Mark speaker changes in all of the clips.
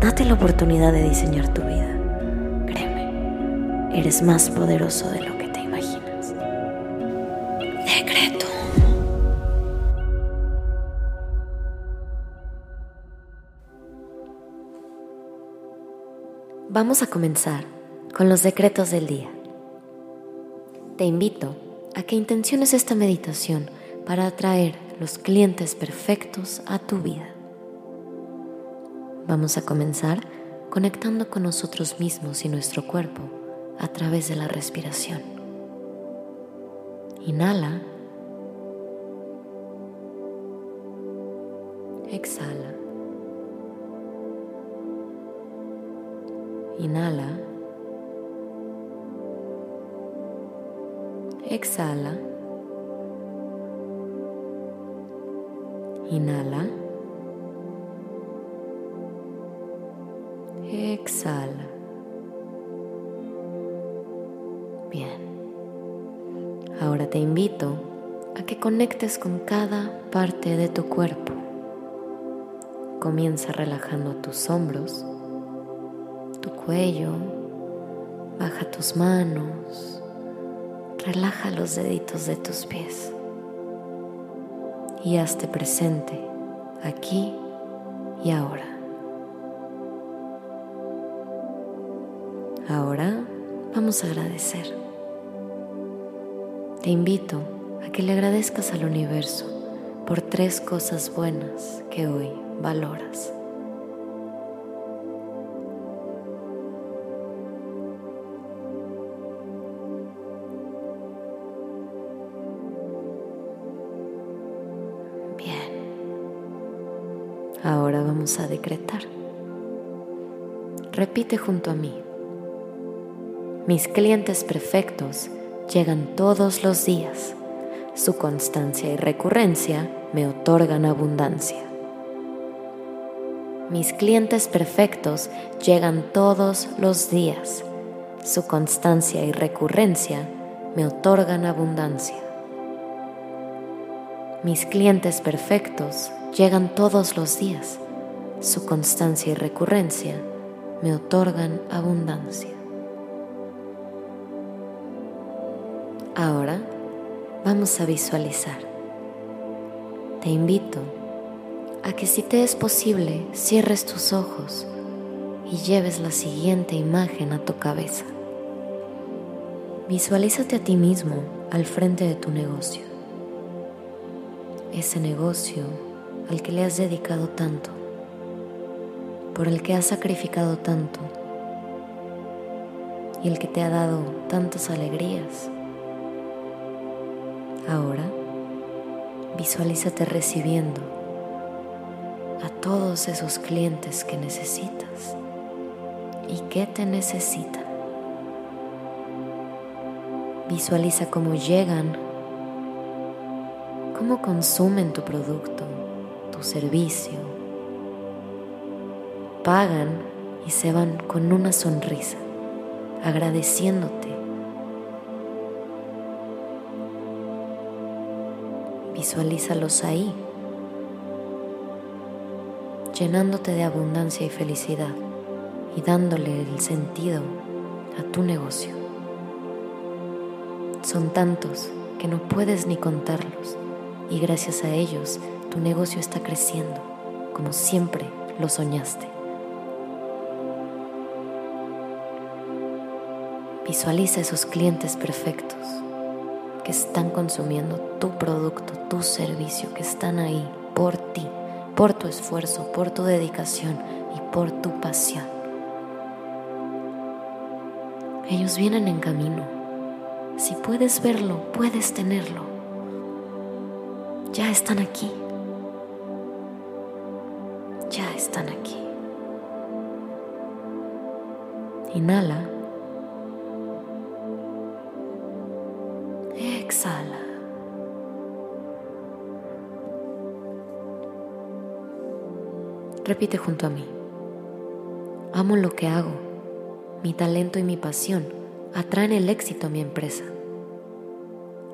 Speaker 1: Date la oportunidad de diseñar tu vida. Créeme, eres más poderoso de lo que te imaginas. Decreto. Vamos a comenzar con los decretos del día. Te invito a que intenciones esta meditación para atraer los clientes perfectos a tu vida. Vamos a comenzar conectando con nosotros mismos y nuestro cuerpo a través de la respiración. Inhala. Exhala. Inhala. Exhala. Inhala. Exhala. Bien. Ahora te invito a que conectes con cada parte de tu cuerpo. Comienza relajando tus hombros, tu cuello, baja tus manos, relaja los deditos de tus pies y hazte presente aquí y ahora. Ahora vamos a agradecer. Te invito a que le agradezcas al universo por tres cosas buenas que hoy valoras. Bien. Ahora vamos a decretar. Repite junto a mí. Mis clientes perfectos llegan todos los días. Su constancia y recurrencia me otorgan abundancia. Mis clientes perfectos llegan todos los días. Su constancia y recurrencia me otorgan abundancia. Mis clientes perfectos llegan todos los días. Su constancia y recurrencia me otorgan abundancia. Ahora vamos a visualizar. Te invito a que si te es posible cierres tus ojos y lleves la siguiente imagen a tu cabeza. Visualízate a ti mismo al frente de tu negocio. Ese negocio al que le has dedicado tanto, por el que has sacrificado tanto y el que te ha dado tantas alegrías Ahora visualízate recibiendo a todos esos clientes que necesitas y que te necesitan. Visualiza cómo llegan, cómo consumen tu producto, tu servicio, pagan y se van con una sonrisa, agradeciéndote Visualízalos ahí, llenándote de abundancia y felicidad y dándole el sentido a tu negocio. Son tantos que no puedes ni contarlos y gracias a ellos tu negocio está creciendo como siempre lo soñaste. Visualiza esos clientes perfectos que están consumiendo tu producto, tu servicio, que están ahí por ti, por tu esfuerzo, por tu dedicación y por tu pasión. Ellos vienen en camino. Si puedes verlo, puedes tenerlo. Ya están aquí. Ya están aquí. Inhala. Exhala. Repite junto a mí. Amo lo que hago. Mi talento y mi pasión atraen el éxito a mi empresa.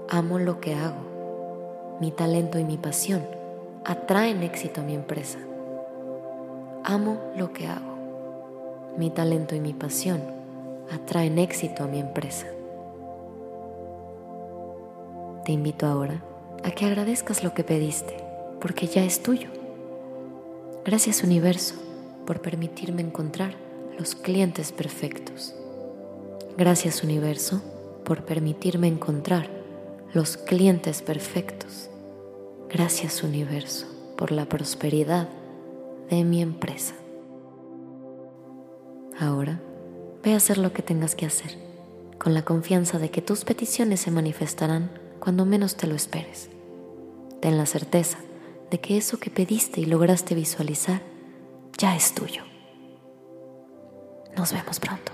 Speaker 1: Amo lo que hago. Mi talento y mi pasión atraen éxito a mi empresa. Amo lo que hago. Mi talento y mi pasión atraen éxito a mi empresa. Te invito ahora a que agradezcas lo que pediste, porque ya es tuyo. Gracias universo por permitirme encontrar los clientes perfectos. Gracias universo por permitirme encontrar los clientes perfectos. Gracias universo por la prosperidad de mi empresa. Ahora ve a hacer lo que tengas que hacer, con la confianza de que tus peticiones se manifestarán cuando menos te lo esperes. Ten la certeza de que eso que pediste y lograste visualizar ya es tuyo. Nos vemos pronto.